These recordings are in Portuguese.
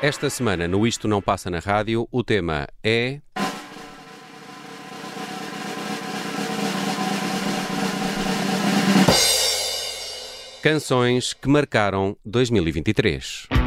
Esta semana, no Isto Não Passa na Rádio, o tema é. Canções que marcaram 2023.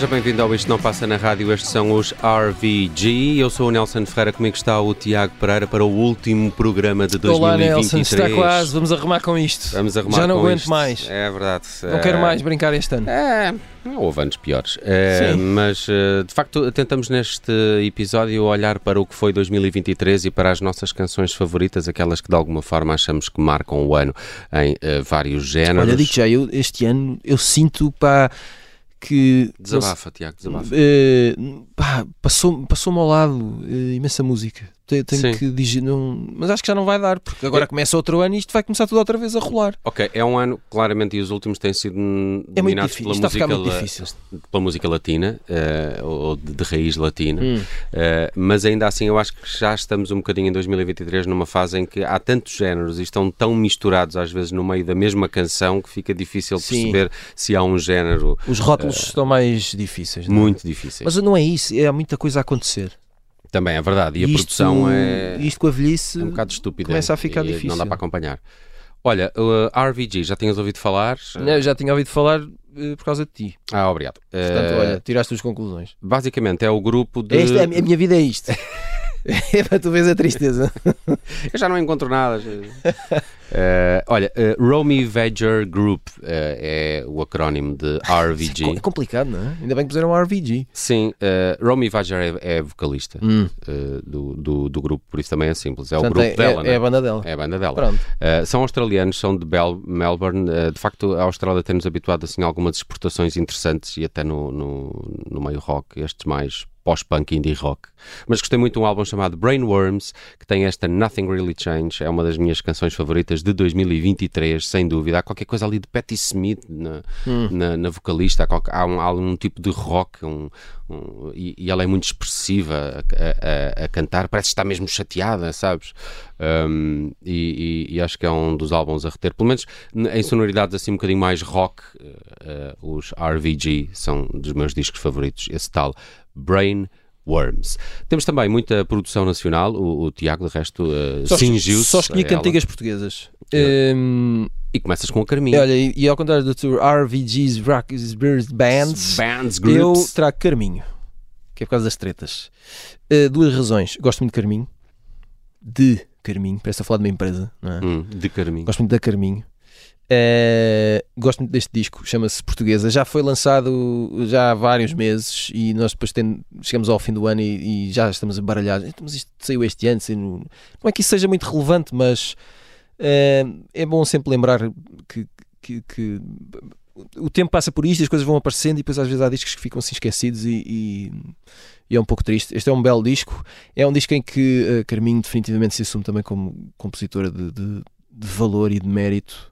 Seja bem-vindo ao Isto Não Passa na Rádio, estes são os RVG. Eu sou o Nelson Ferreira, comigo está o Tiago Pereira para o último programa de 2023. Olá Nelson, está quase, vamos arrumar com isto. Vamos arrumar Já não com aguento isto. mais. É verdade. Não É, quero mais brincar este ano. É, houve anos piores. É, Sim. mas, eh, de facto, tentamos neste episódio olhar para o que foi 2023 e para as nossas canções favoritas, aquelas que de alguma forma achamos que marcam o ano em eh, vários géneros. Olha, digo já, eu, este ano eu sinto pá, que. Desabafa, Tiago, desabafa. Eh, pá, passou- passou-me ao lado eh, imensa música. Te- Tenho, Sim. que dizer, não, mas acho que já não vai dar, porque agora É- começa outro ano e isto vai começar tudo outra vez a rolar. Ok, é um ano, claramente, e os últimos têm sido É muito dominados pela está música, la- pela música latina, eh, ou de, de raiz latina, Hum. Eh, mas ainda assim eu acho que já estamos um bocadinho em 2023 numa fase em que há tantos géneros e estão tão misturados às vezes no meio da mesma canção que fica difícil Sim. perceber se há um género Os rótulos estão mais difíceis. não é? muito difícil. Mas não é isso, é há muita coisa a acontecer. Também é verdade, e a Isto- produção é, Isto com a velhice. é um bocado estúpida. começa a ficar e difícil. Não dá para acompanhar. Olha, o RVG, já tinhas ouvido falar? Não, eu já tinha ouvido falar eh, por causa de ti. Ah, obrigado. Portanto, Eh, olha, tiraste as conclusões. Basicamente é o grupo de. É a minha a minha vida é isto. é para tu veres a tristeza. Eu já não encontro nada. Eh, olha, eh, Romy Vegger Group eh, é o acrónimo de RVG. É complicado, não é? Ainda bem que puseram RVG. Sim, Romy Vegger é, é vocalista Hum. do, do, do grupo, por isso também é simples. É o Portanto, grupo é, dela, é, né? é a banda dela. É a banda dela. Uh, são australianos, são de Bel Melbourne. Uh, de facto, a Austrália tem-nos habituado assim, a algumas exportações interessantes e até no, no, no meio rock, estes mais pós-punk indie rock. Mas gostei muito de um álbum chamado Brainworms, que tem esta Nothing Really Change. É uma das minhas canções favoritas de 2023, sem dúvida. Há qualquer coisa ali de Patti Smith na, na, na vocalista. Há, qualquer- há um, há um tipo de rock um, um- e, e ela é muito expressiva a, a- a cantar. Parece que está mesmo chateada, sabes? Um, e, e- e acho que é um dos álbuns a reter. Pelo menos em sonoridades assim um bocadinho mais rock, eh, os RVG são dos meus discos favoritos. Esse tal Brain Worms. Temos também muita produção nacional. O, o Tiago, de resto, eh, Só, cingiu-se. só escolhi cantigas portuguesas. É. Hum, E começas com a Carminho. olha, e, e ao contrário do tour RVG's Rock Birds Bands, Bands, eu trago Carminho, que é por causa das tretas. Uh, duas razões. Gosto muito de Carminho, de Carminho, parece a falar de uma empresa, não é? Hum, de Carminho. Gosto muito da Carminho. Eh, gosto muito deste disco, chama-se Portuguesa. Já foi lançado já há vários meses e nós depois chegamos ao fim do ano e, e já estamos embaralhados. Então, Mas isto saiu este ano, não é que isso seja muito relevante, mas eh, é bom sempre lembrar que, que- que o tempo passa por isto, as coisas vão aparecendo e depois às vezes há discos que ficam assim esquecidos e, e- e é um pouco triste. Este é um belo disco, é um disco em que a Carminho definitivamente se assume também como compositora de- de- de valor e de mérito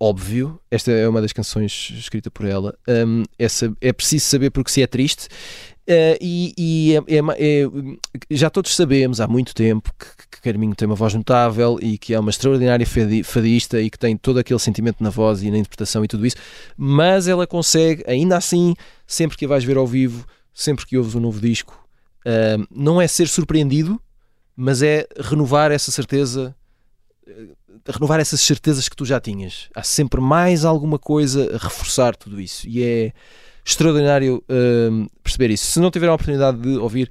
óbvio. Esta é uma das canções escrita por ela. Um, é, é preciso saber porque se é triste. Uh, e e é- é é- já todos sabemos há muito tempo que, que Carminho tem uma voz notável e que é uma extraordinária fadi- fadista e que tem todo aquele sentimento na voz e na interpretação e tudo isso, mas ela consegue, ainda assim, sempre que a vais ver ao vivo, sempre que ouves um novo disco, um, não é ser surpreendido, mas é renovar essa certeza renovar essas certezas que tu já tinhas. Há sempre mais alguma coisa a reforçar tudo isso. E é extraordinário hum, perceber isso. Se não tiveram a oportunidade de ouvir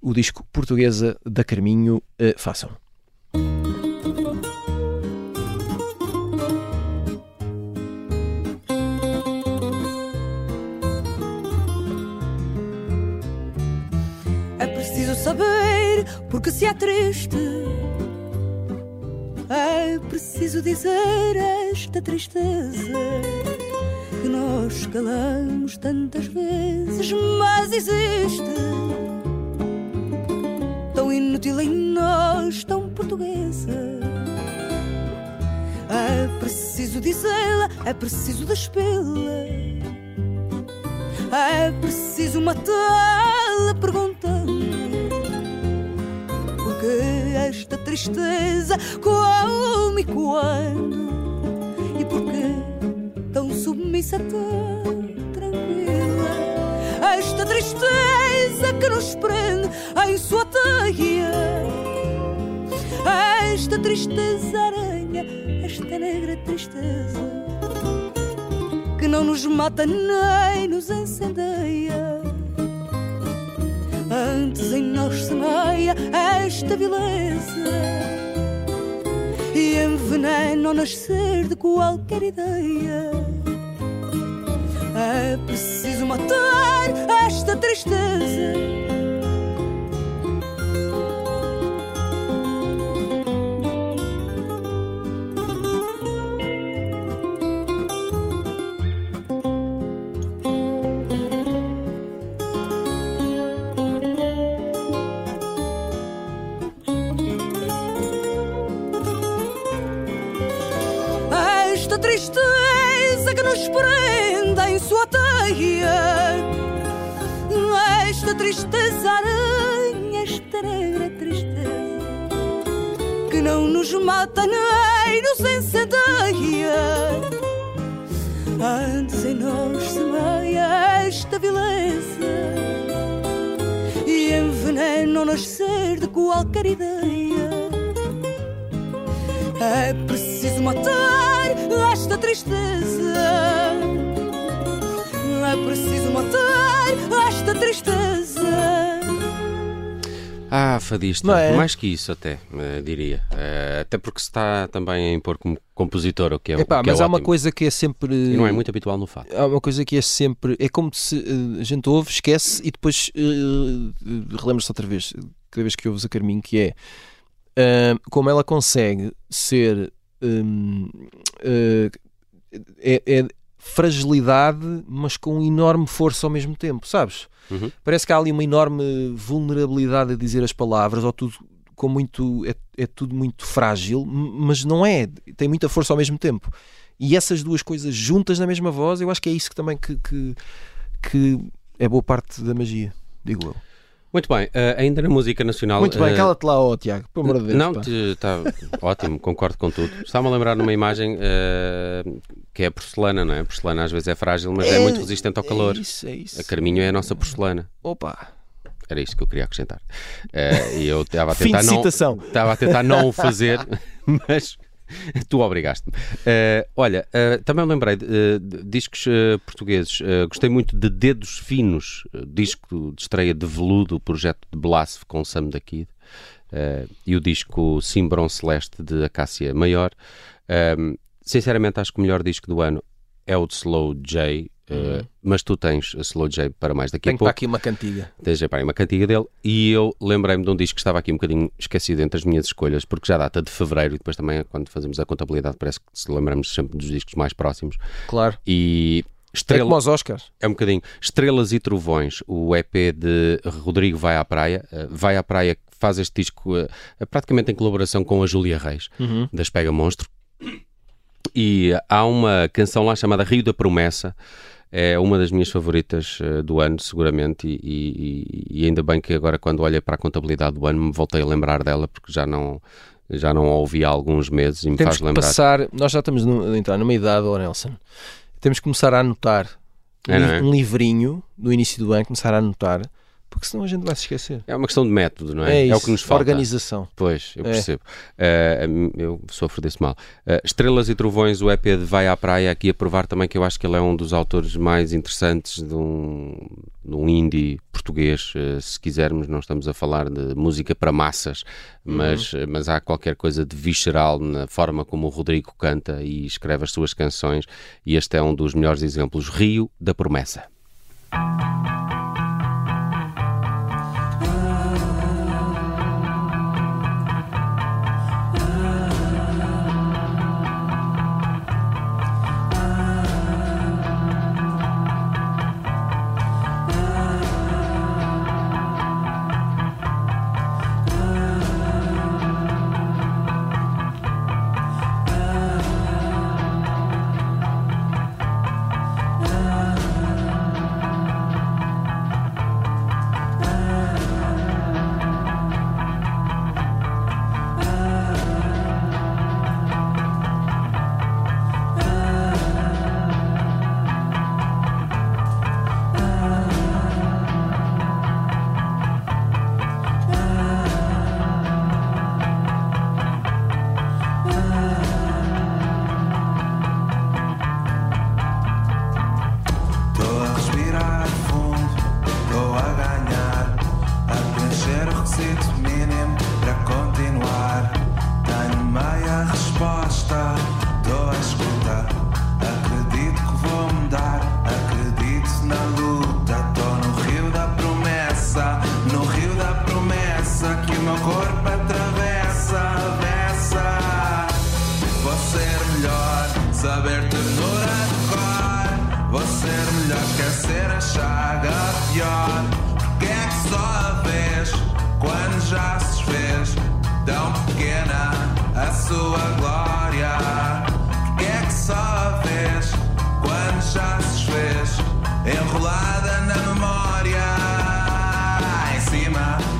o disco Portuguesa da Carminho, eh, façam. É preciso saber porque se é triste. É preciso dizer esta tristeza que nós calamos tantas vezes, mas existe. Tão inútil em nós, tão portuguesa. É preciso dizê-la, é preciso despê-la. É preciso matá-la perguntando Esta tristeza como e quando E porquê tão submissa, tão tranquila? Esta tristeza que nos prende em sua teia. Esta tristeza aranha, esta negra tristeza que não nos mata nem nos incendeia. Antes em nós semeia esta vileza e envenena ao nascer de qualquer ideia. É preciso matar esta tristeza. Nos prende em sua teia. Esta tristeza aranha, esta negra tristeza que não nos mata nem nos incendeia. Antes em nós semeia esta vileza e envenena o nascer de qualquer ideia. É preciso matar esta tristeza. É preciso matar esta tristeza. Ah, fadista. Não é? Mais que isso, até, eh, diria. Eh, até porque se está também a impor como compositor, o que é, Epá, o que é mas há uma ótimo. coisa que é sempre. E não é muito habitual no fato. Há uma coisa que é sempre. É como se eh, a gente ouve, esquece e depois uh, relembra-se outra vez, cada vez que ouves a Carminho, que é como ela consegue ser. Hum, eh, é, é fragilidade, mas com enorme força ao mesmo tempo, sabes? Uhum. Parece que há ali uma enorme vulnerabilidade a dizer as palavras, ou tudo com muito. É, é tudo muito frágil, mas não é. Tem muita força ao mesmo tempo. E essas duas coisas juntas na mesma voz, eu acho que é isso que também que, que, que é boa parte da magia, digo eu. Muito bem, eh, ainda na música nacional. Muito bem, eh, cala-te lá, ó Tiago, pelo amor de Deus. Não, está ótimo, concordo com tudo. Estava-me a lembrar numa imagem eh, que é a porcelana, não é? A porcelana às vezes é frágil, mas é, muito resistente ao calor. É isso, é isso. A Carminho é a nossa porcelana. Opa, Era isto que eu queria acrescentar. E eu estava a tentar não. Estava a tentar não o fazer, mas tu obrigaste-me. Eh, olha, eh, também lembrei de, eh, de discos portugueses. Gostei muito de Dedos Finos, disco de estreia de veludo, projeto de Blasf com Sam da Kid. e o disco Cimbron Celeste de Acácia Maior. Sinceramente, acho que o melhor disco do ano é o de Slow J. eh, Mas tu tens a Slow J para mais daqui tenho a pouco. aqui uma cantiga. Tens já para aí uma cantiga dele e eu lembrei-me de um disco que estava aqui um bocadinho esquecido entre as minhas escolhas, porque já data de fevereiro e depois também quando fazemos a contabilidade parece que se lembramos sempre dos discos mais próximos. Claro. E É Estrela, como aos Oscars. é um bocadinho Estrelas e Trovões, o EP de Rodrigo Vai à Praia. Eh, Vai à Praia faz este disco eh, praticamente em colaboração com a Júlia Reis, das Pega Monstro. E há uma canção lá chamada Rio da Promessa. É uma das minhas favoritas eh, do ano, seguramente, e, e- e ainda bem que agora, quando olhei para a contabilidade do ano, me voltei a lembrar dela, porque já não, já não a ouvi há alguns meses e me Temos faz que lembrar. passar, nós já estamos no- a entrar numa idade, ó Nelson. Temos que começar a anotar É, não é? um livrinho no início do ano, começar a anotar, porque senão a gente vai se esquecer. É uma questão de método, não é? isso, o que nos falta. organização. Pois, eu É. percebo. Eh, eu sofro desse mal. Eh, Estrelas e Trovões, o EP de Vai à Praia, aqui a provar também que eu acho que ele é um dos autores mais interessantes de um, de um indie português, eh, se quisermos. Não estamos a falar de música para massas, mas, eh, mas há qualquer coisa de visceral na forma como o Rodrigo canta e escreve as suas canções, e este é um dos melhores exemplos. Rio da Promessa. Enrolada na memória? Em cima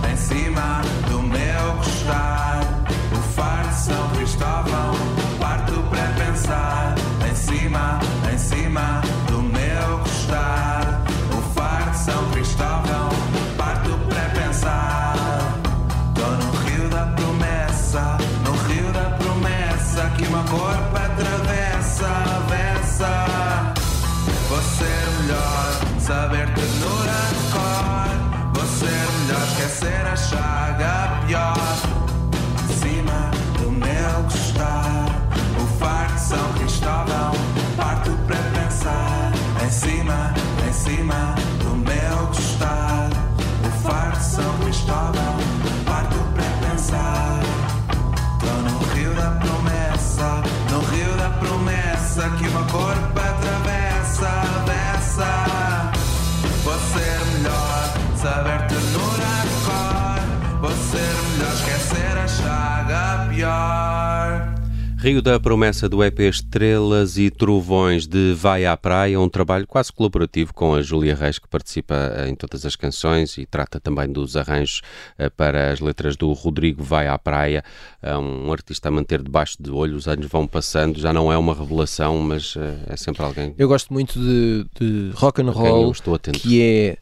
Rio da Promessa do EP Estrelas e Trovões de Vai à Praia, um trabalho quase colaborativo com a Júlia Reis, que participa eh, em todas as canções e trata também dos arranjos eh, para as letras do Rodrigo Vai à Praia, É um artista a manter debaixo de olho, os anos vão passando, já não é uma revelação, mas eh, é sempre alguém Eu gosto muito de, de rock and roll que é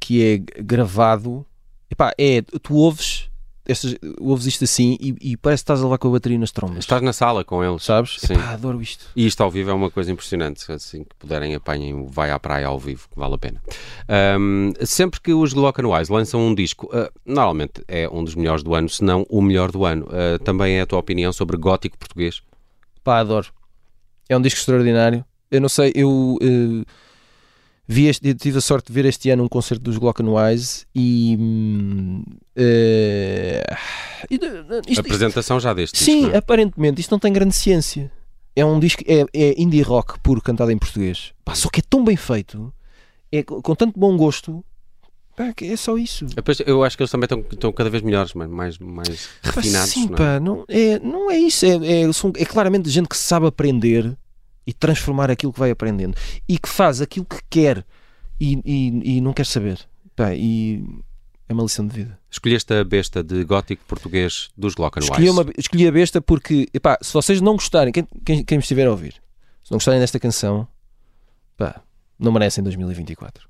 que é gravado. Epá, é, tu ouves, estas, ouves isto assim e, e parece que estás a levar com a bateria nas trombas. Estás na sala com eles, Sabes? Sim. Epá, adoro isto. E isto ao vivo é uma coisa impressionante. Assim que puderem, apanhem o Vai à Praia ao vivo, que vale a pena. Ahm, sempre que os Glock and Wise lançam um disco, ah, normalmente é um dos melhores do ano, se não o melhor do ano. Ah, também é a tua opinião sobre gótico português? Pá, adoro. É um disco extraordinário. Eu não sei, eu eh, vi este, tive a sorte de ver este ano um concerto dos Glock and Wise e. A isto- apresentação já deste Sim, disco, é? aparentemente isto não tem grande ciência. É um disco, é, é indie rock puro cantado em português. Pá, só que é tão bem feito, é com, tanto bom gosto, é só isso. Depois, eu acho que eles também estão, estão cada vez melhores, mais, mais Pá, refinados. sim, não é? pá, não é, não é isso. É, é, são- é claramente gente que sabe aprender e transformar aquilo que vai aprendendo e que faz aquilo que quer e, e, e não quer saber. Pá, e é uma lição de vida. Escolheste a besta de gótico português dos Glock and Escolhi, uma, escolhi a besta porque, epá, se vocês não gostarem, quem, quem, quem me estiver a ouvir, se não gostarem desta canção, pá, não merecem 2024.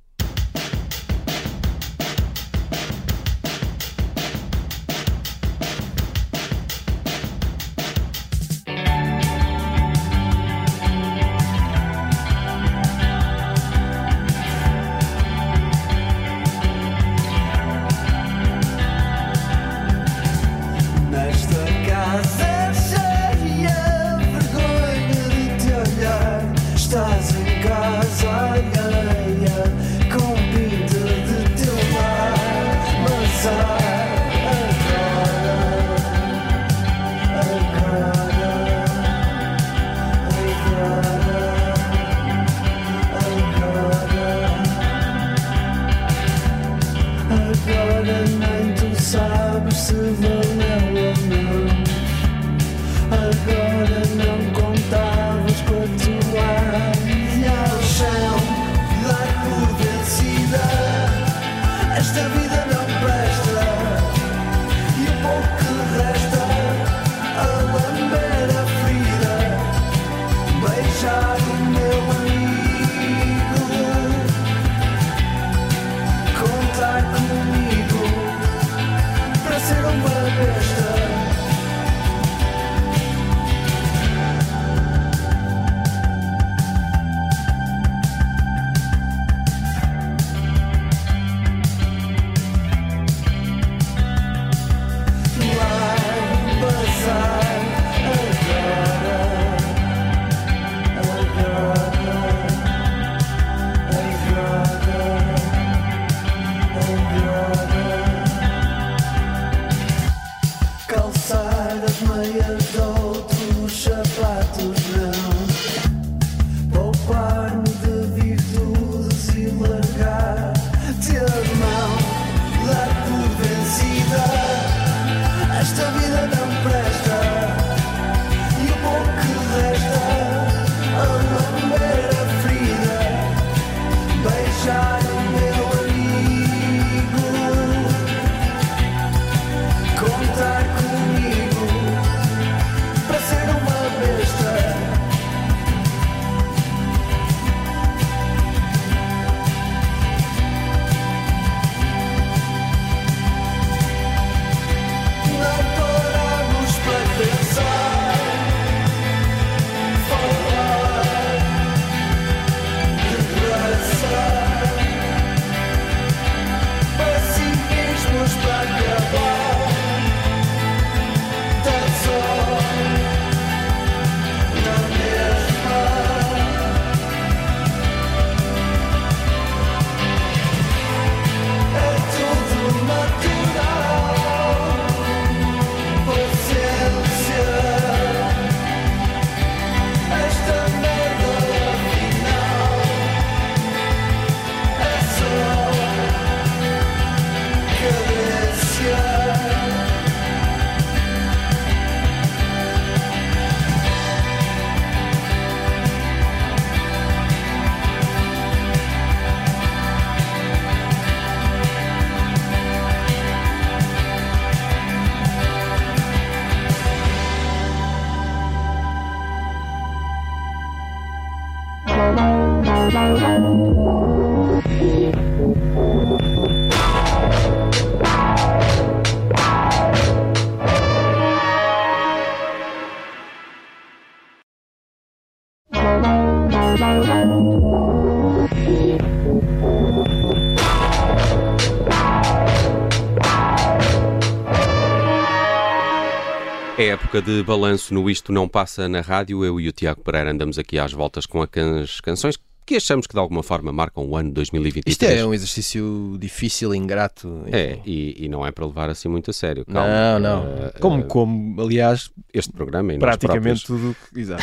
Época de balanço no Isto Não Passa na Rádio. Eu e o Tiago Pereira andamos aqui às voltas com as canções achamos que de alguma forma marcam o ano 2023. Isto é um exercício difícil, ingrato. É, e, e não é para levar assim muito a sério. Não, Calma. não. Eh, como, eh, como, aliás, este programa e praticamente tudo. que- Exato.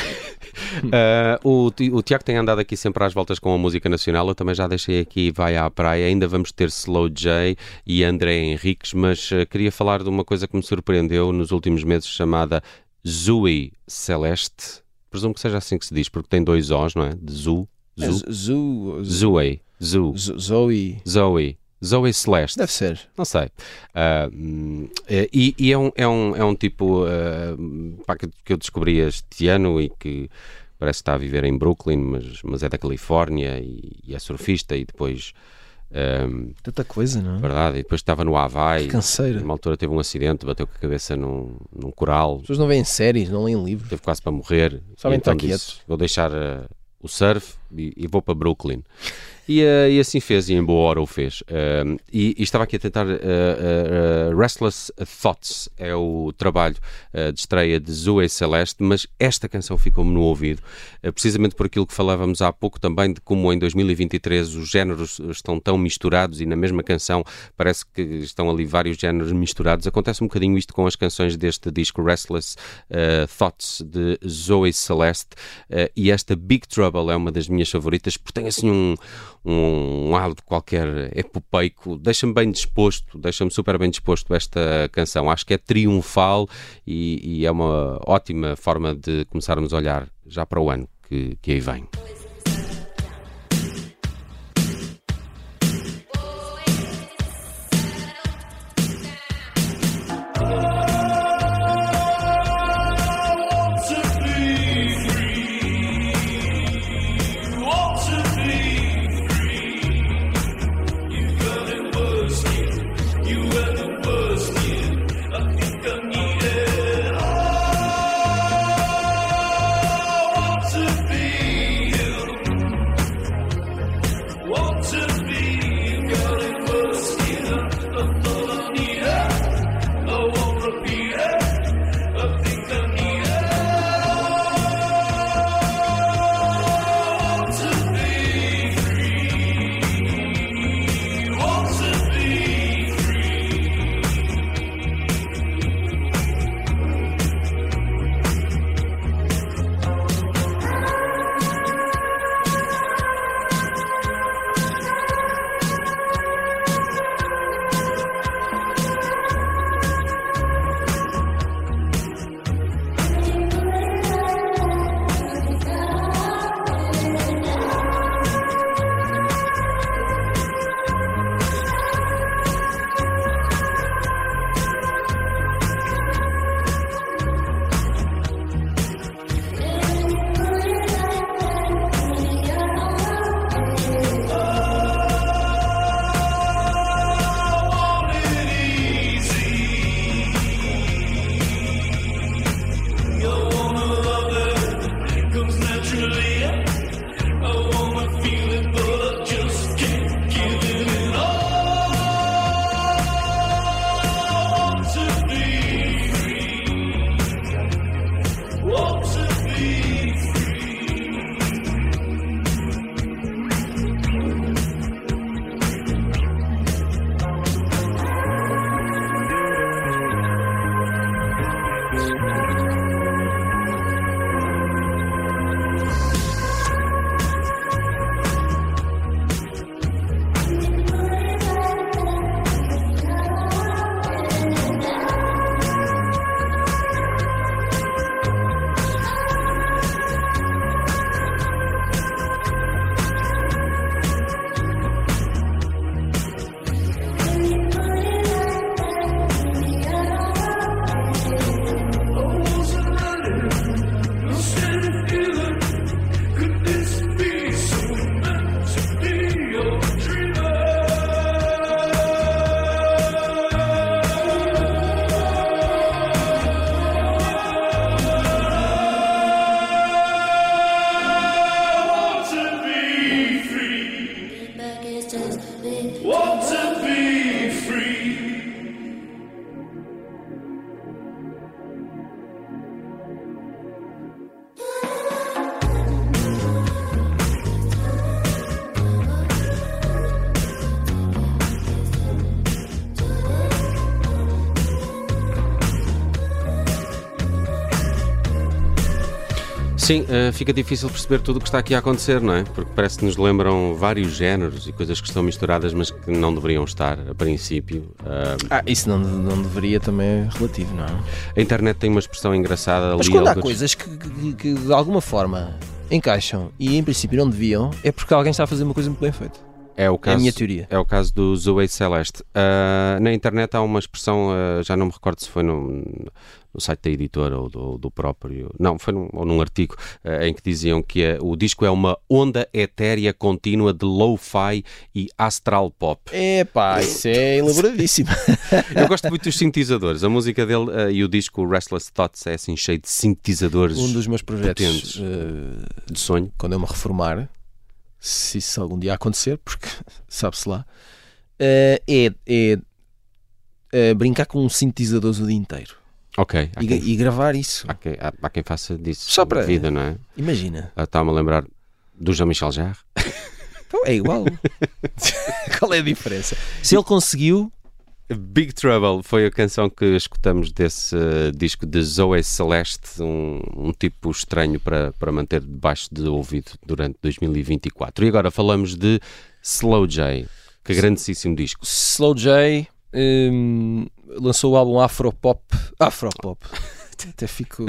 Uh, o, o Tiago tem andado aqui sempre às voltas com a música nacional. Eu também já deixei aqui Vai à Praia. Ainda vamos ter Slow J e André Henriques, mas uh, queria falar de uma coisa que me surpreendeu nos últimos meses, chamada Zooey Celeste. Presumo que seja assim que se diz, porque tem dois O's, não é? De Zoo. Zoo. Zoe. Zoo. Zo- Zoe. Zoe. Zoe Celeste. Deve ser. Não sei. Eh, e e é, um, é, um, é um tipo ah, pá, que, que eu descobri este ano e que parece que está a viver em Brooklyn, mas, mas é da Califórnia e, e é surfista e depois. ah, Tanta coisa, não é? verdade, e depois estava no Havaí. Canseira. Numa altura teve um acidente, bateu com a cabeça num, num coral, As pessoas não veem séries, não leem livros. teve quase para morrer. Sabem E então estar disse. Vou deixar ah, o surf e, e vou para Brooklyn. E, ah, e assim fez, e em boa hora o fez. Ah, e, e estava aqui a tentar. ah, Restless Thoughts é o trabalho de estreia de Zoe Celeste, mas esta canção ficou-me no ouvido, precisamente por aquilo que falávamos há pouco também, de como em 2023 os géneros estão tão misturados e na mesma canção parece que estão ali vários géneros misturados. Acontece um bocadinho isto com as canções deste disco Restless Thoughts de Zoe Celeste e esta Big Trouble é uma das minhas favoritas porque tem assim um, um, um de qualquer epopeico, deixa-me bem disposto, deixa-me super bem disposto esta canção. Acho que é triunfal e, e é uma ótima forma de começarmos a olhar já para o ano que, que aí vem. Sim, eh, fica difícil perceber tudo o que está aqui a acontecer, não é? Porque parece que nos lembram vários géneros e coisas que estão misturadas, mas que não deveriam estar a princípio. Ah, Ah, isso não, não deveria também é relativo, não é? a internet tem uma expressão engraçada Mas ali. quando há coisas que, que- que de alguma forma encaixam e em princípio não deviam, é porque alguém está a fazer uma coisa muito bem feita. É o É caso, a minha teoria. É o caso do Zoe Celeste. Ah, na internet há uma expressão, ah, já não me recordo se foi no, no site da editora ou do, do próprio. Não, foi num, ou num artigo ah, em que diziam que ah, o disco é uma onda etérea contínua de lo-fi e astral pop. É pá, isso é elaboradíssimo. Eu gosto muito dos sintetizadores. A música dele ah, e o disco Restless Thoughts é assim cheio de sintetizadores um dos meus projetos de sonho. quando eu me reformar, se isso algum dia acontecer, porque sabe-se lá, eh, é, é, eh, brincar com sintetizadores o dia inteiro Ok. E, quem, e gravar isso. há quem- há- há quem faça disso Só para- vida, não é? Imagina. Ah, Está-me a lembrar do Jean-Michel Jarre. Então é igual. Qual é a diferença? Se ele conseguiu, Big Trouble foi a canção que escutamos desse eh, disco de Zoe Celeste, um, um tipo estranho para, para manter debaixo de ouvido durante 2024. E agora falamos de Slow J, que grandíssimo disco. Slow J hum, lançou o álbum Afropop. Afropop. Até fico.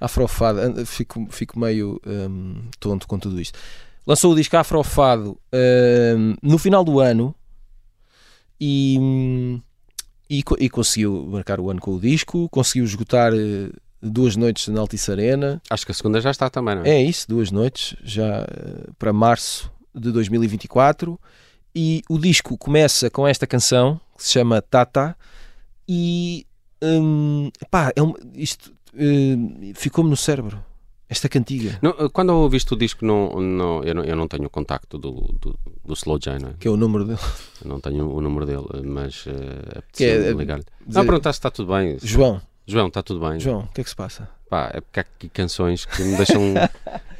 Afrofado, ando- fico, fico meio hum, tonto com tudo isto. Lançou o disco Afrofado hum, no final do ano e, e, e conseguiu marcar o ano com o disco, conseguiu esgotar eh, duas noites na Altice Arena. Acho que a segunda já está também, não é? É isso, duas noites, já eh, para março de 2024. E o disco começa com esta canção que se chama Tata. E hum, pá, é um- isto hum, ficou-me no cérebro. Esta cantiga, Não, eh, quando eu ouviste o disco, não, não, eu, não, eu não tenho o contacto do, do, do Slow J, não é? que é o número dele. Eu não tenho o número dele, mas uh, é, apeteceu eh, ligar-lhe. Não, perguntar se está tudo bem. João, João, está tudo bem. João, o que é que se passa? Pá, é porque há aqui canções que me deixam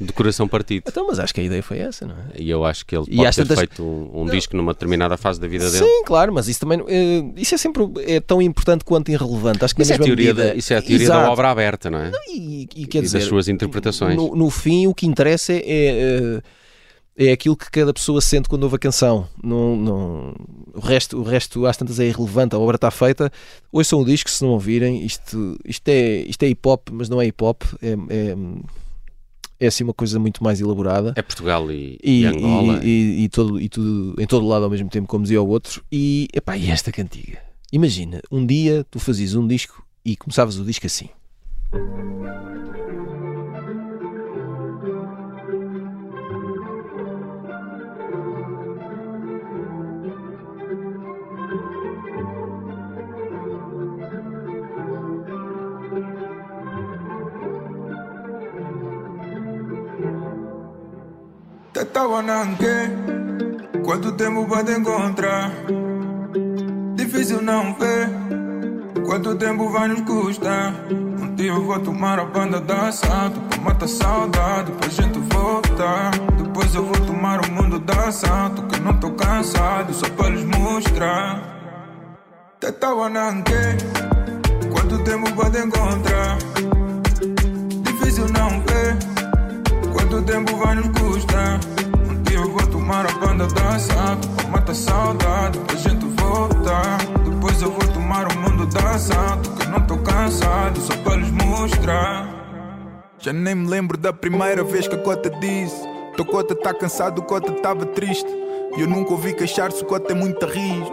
de coração partido. Então, mas acho que a ideia foi essa, não é? E eu acho que ele E pode ter tantas- feito um, um disco numa determinada fase da vida dele. Sim, claro, mas isso também eh, isso é sempre é tão importante quanto irrelevante. Acho que Isso é, a teoria medida, da, isso é a teoria da Exato. obra aberta, não é? E, e e dizer, das suas interpretações. No, no fim, o que interessa é, é, é aquilo que cada pessoa sente quando ouve a canção. Não, não, o, resto, o resto, às tantas, é irrelevante. A obra está feita. Ouçam o disco se não ouvirem. Isto, isto, é, isto é hip hop, mas não é hip hop. É, é, é assim uma coisa muito mais elaborada. É Portugal e, e E, Angola. e, e, e todo, e tudo em todo lado ao mesmo tempo, como dizia o outro. E, epá, e esta cantiga? Imagina, um dia tu fazias um disco e começavas o disco assim. Te estaba nanque, quanto tempo para te encontrar? Difícil não ver, quanto tempo vai nos custar? Um dia eu vou tomar a banda da assalto Pra matar saudade, pra gente voltar Depois eu vou tomar o mundo da assalto Que não tô cansado, só pra lhes mostrar Te estaba nanque, quanto tempo para te encontrar? Difícil não ver Quanto tempo vai nos custar? Tomar a banda da assalto Pra matar saudade, pra gente voltar Depois eu vou tomar o mundo da assalto Que eu não tô cansado, só pra lhes mostrar. Já nem me lembro da primeira vez que a cota disse Teu cota tá cansado, o cota tava triste. E eu nunca ouvi queixar-se, o cota é muita riz.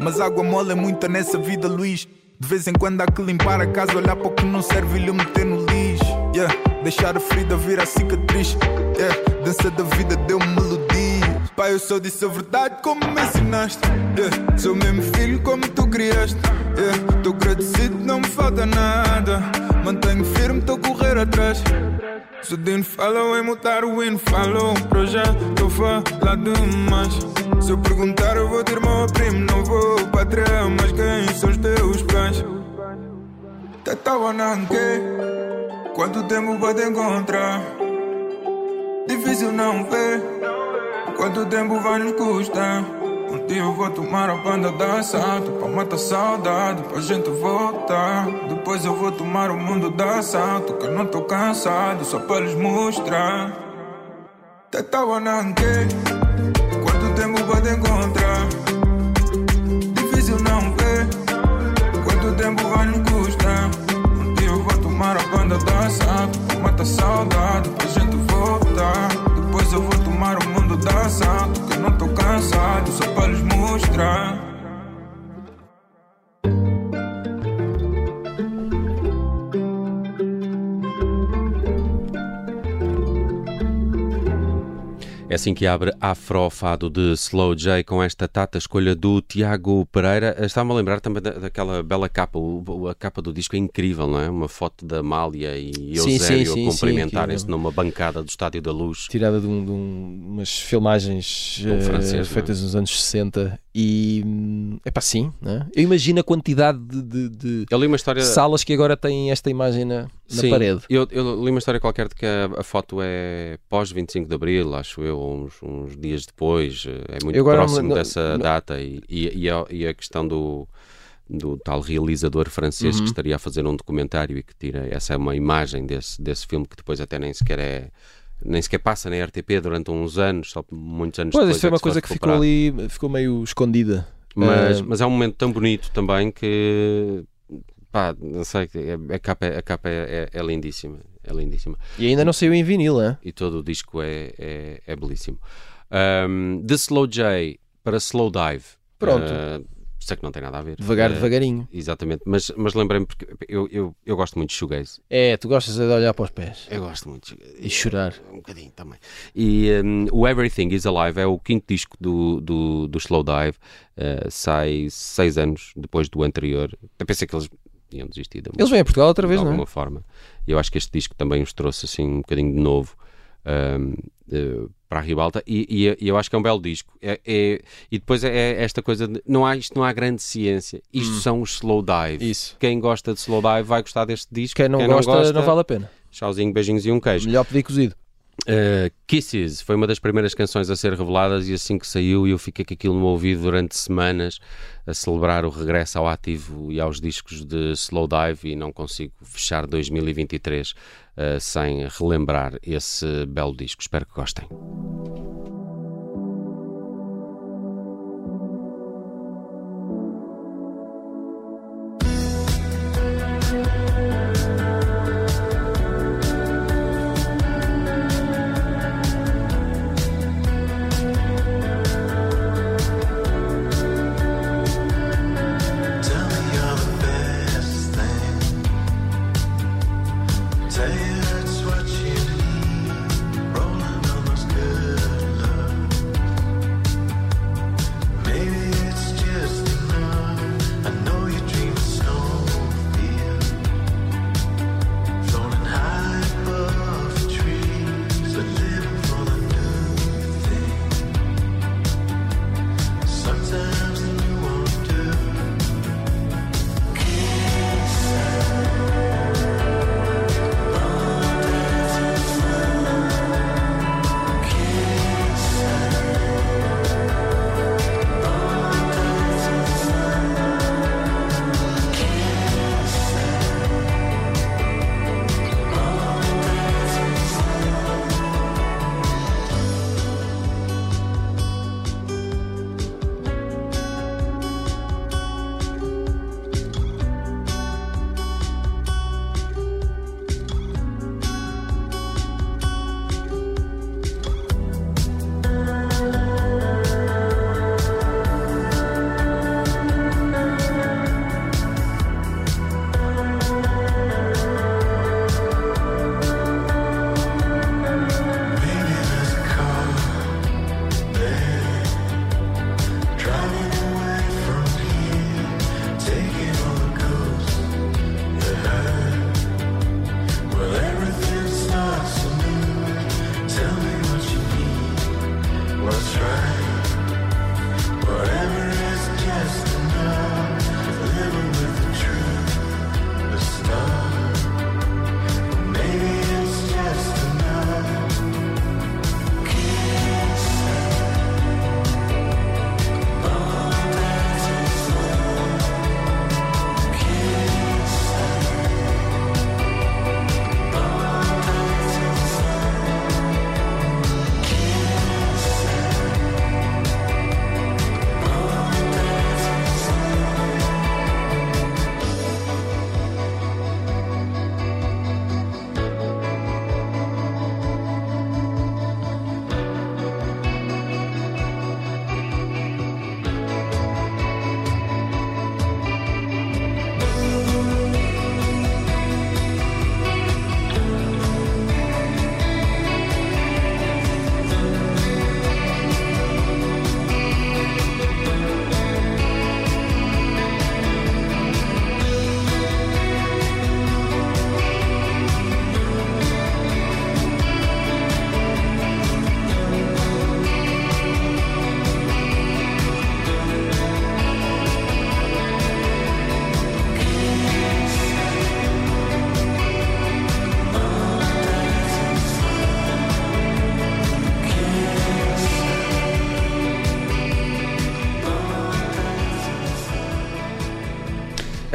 Mas água mole é muita nessa vida, Luís. De vez em quando há que limpar a casa Olhar para o que não serve e lhe meter no lixo. Yeah. Deixar a ferida virar cicatriz. Yeah. Dança da vida deu melodia Pai, eu só disse a verdade como me ensinaste. Yeah. Sou mesmo filho como tu criaste. Yeah. Tô agradecido, não me falta nada. Mantenho firme, tô a correr atrás. Se o Dino falou em mudar o hino, falou. Pro já tô falar demais. Se eu perguntar eu vou ter meu primo Não vou patrão, mas quem são os teus pais? Te tava nanque Quanto tempo para te encontrar? Difícil não ver Quanto tempo vai nos custar? Um dia eu vou tomar a banda da assalto Pra matar saudade, pra gente voltar Depois eu vou tomar o mundo da assalto Que eu não tô cansado, só pra lhes mostrar Teta Wananke Quanto tempo pode encontrar? Difícil não ver Quanto tempo vai nos custar? Um dia eu vou tomar a banda da assalto Pra matar saudade, pra gente voltar Depois eu vou tomar o mundo da assalto Que eu não tô cansado, só pra lhes mostrar assim que abre Afrofado de Slow J com esta tata escolha do Tiago Pereira. Estava-me a lembrar também da- daquela bela capa, o- a capa do disco é incrível, não é? Uma foto da Amália e Eusébio a cumprimentarem-se numa bancada do Estádio da Luz. tirada de, um- de um- umas filmagens Um eh, francês, é? feitas nos anos 60 e é para sim, né? eu imagino a quantidade de, de- de Eu li uma história. salas que agora têm esta imagem na, na Sim, parede. Eu, eu li uma história qualquer de que a, a foto é pós 25 de Abril, acho eu, uns, uns dias depois. É muito próximo não- dessa não- data. E, e, e a, e a questão do, do tal realizador francês Uhum. que estaria a fazer um documentário e que tira. Essa é uma imagem desse, desse filme que depois até nem sequer é. Nem sequer passa na RTP durante uns anos, só muitos anos Pois, depois. isto foi é uma coisa que ficou ali, ficou meio escondida. Mas, Eh, mas é um momento tão bonito também que. Pá, não sei, a a capa, a capa é, é, é lindíssima. É lindíssima. E ainda não saiu em vinil, é? e todo o disco é, é, é belíssimo. Um, de Slow J para Slow Dive. Pronto. Uh, sei que não tem nada a ver. Devagar, Uh, devagarinho. Exatamente, mas, mas lembrei-me porque eu, eu, eu gosto muito de shoegaze. É, tu gostas de olhar para os pés Eu gosto muito de e chorar. Um bocadinho também. E um, o Everything is Alive é o quinto disco do, do, do Slow Dive. Uh, sai seis anos depois do anterior. Eu pensei que eles iam desistir da Eles vêm a Portugal outra vez, de não alguma é? forma. E eu acho que este disco também os trouxe assim um bocadinho de novo ahm, eh, para a ribalta e, e- eu acho que é um belo disco. É, é- e depois é, é esta coisa de não há, isto não há grande ciência. Isto são os slow dive. Hum. Isso. Quem gosta de slow dive vai gostar deste disco. Quem não, gosta, não vale a pena. Tchauzinho, beijinhos e um queijo. Melhor pedir cozido. Uh, Kisses foi uma das primeiras canções a ser reveladas e assim que saiu eu fiquei com aquilo no ouvido durante semanas a celebrar o regresso ao ativo e aos discos de Slow Dive e não consigo fechar 2023 uh, sem relembrar esse belo disco. Espero que gostem.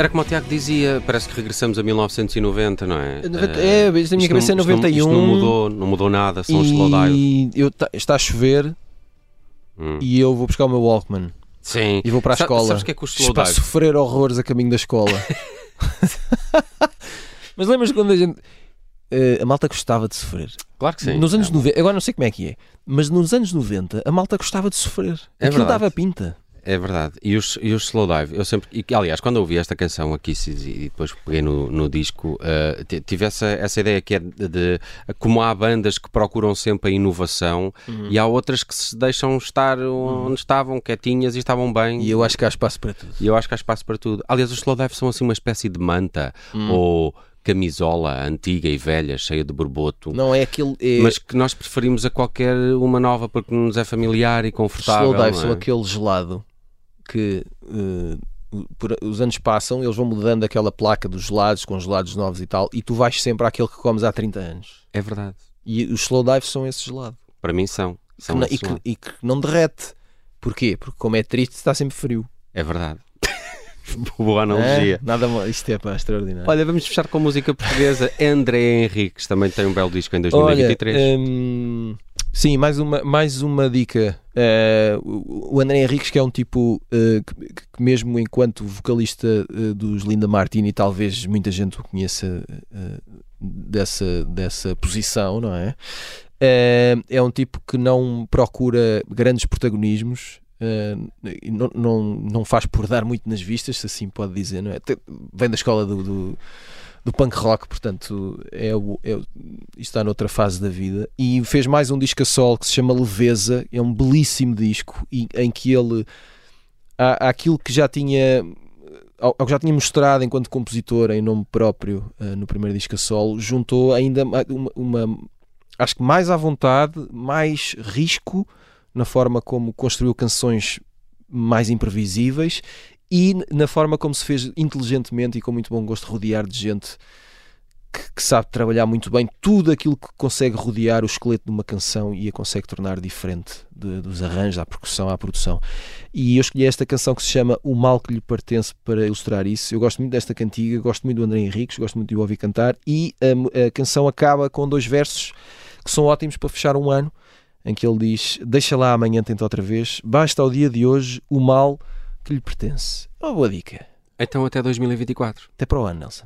Era como o Tiago dizia, parece que regressamos a 1990, não é? Eh, é, isto na minha cabeça é não- isto não- 91. Isto não mudou, não mudou nada, são os slow dive. E eu, tá- está a chover Hum. e eu vou buscar o meu Walkman Sim. e vou para a Sa- escola. Sabes que é que os slow para sofrer horrores a caminho da escola. Mas lembras quando a gente. eh, a malta gostava de sofrer. Claro que sim. nos anos É 90, agora não sei como é que é, mas nos anos 90 a malta gostava de sofrer. É Aquilo verdade. dava pinta. É verdade. E os, e os slow dive, eu sempre. E, aliás, quando eu ouvi esta canção aqui e depois peguei no, no disco, ti- tive essa, essa ideia que é de, de- Como há bandas que procuram sempre a inovação Uhum. e há outras que se deixam estar onde estavam, quietinhas e estavam bem. E eu acho que há espaço para tudo. E eu acho que há espaço para tudo. Aliás, os slow dive são assim uma espécie de manta Hum. ou camisola antiga e velha, cheia de borboto. Não é aquele. É, Mas que nós preferimos a qualquer uma nova porque nos é familiar e os confortável. slow dive é? são aquele gelado que eh, por- os anos passam, eles vão mudando aquela placa dos gelados, com gelados novos e tal, e tu vais sempre àquele que comes há 30 anos. É verdade. E os slow dives são esse gelado. Para mim são. Que são não- esse e, que, e que não derrete. Porquê? Porque como é triste, está sempre frio. É verdade. Boa analogia. É? Nada mal. Isto é pá, extraordinário. Olha, vamos fechar com música portuguesa. André Henriques também tem um belo disco em Olha, 2023. hum, sim, mais uma, mais uma dica. Eh, o André Henriques, que é um tipo eh, que, que mesmo enquanto vocalista eh, dos Linda Martini, talvez muita gente o conheça dessa, dessa posição, não é? É um tipo que não procura grandes protagonismos. e não, não, não faz por dar muito nas vistas, se assim pode dizer, não é? Vem da escola do, do, do punk rock, portanto, é, o- é, o- está noutra fase da vida. E fez mais um disco a sol que se chama Leveza, é um belíssimo disco e, em que ele há, há aquilo que já tinha ao, que já tinha mostrado enquanto compositor em nome próprio eh, no primeiro disco a solo, juntou ainda ma- uma, uma- acho que mais à vontade, mais risco na forma como construiu canções mais imprevisíveis e na forma como se fez inteligentemente e com muito bom gosto rodear de gente que, que sabe trabalhar muito bem tudo aquilo que consegue rodear o esqueleto de uma canção e a consegue tornar diferente de- dos arranjos, à percussão, à produção. E eu escolhi esta canção que se chama O Mal que lhe pertence para ilustrar isso. Eu gosto muito desta cantiga, gosto muito do André Henriques, gosto muito de o ouvir cantar e a, mu- a canção acaba com dois versos que são ótimos para fechar um ano, em que ele diz: Deixa lá amanhã, tenta outra vez, basta ao dia de hoje o mal que lhe pertence. É Uma boa dica. Então até 2024. Até para o ano, Nelson.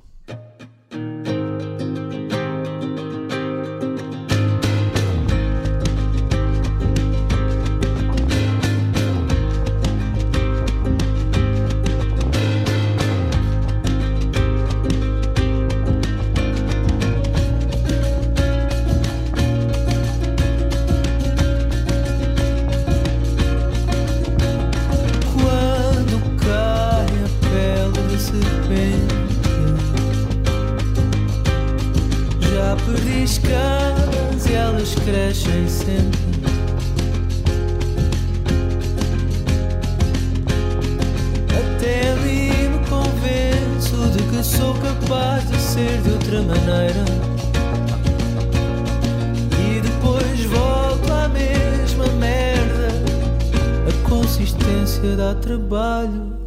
Trabalho.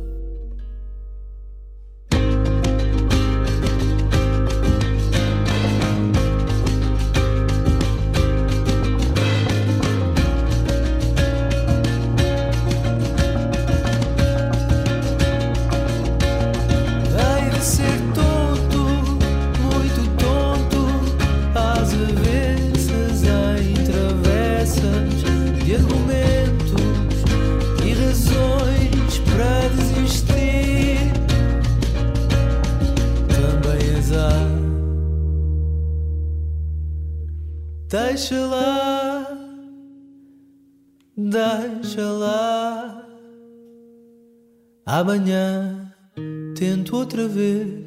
Amanhã tento outra vez.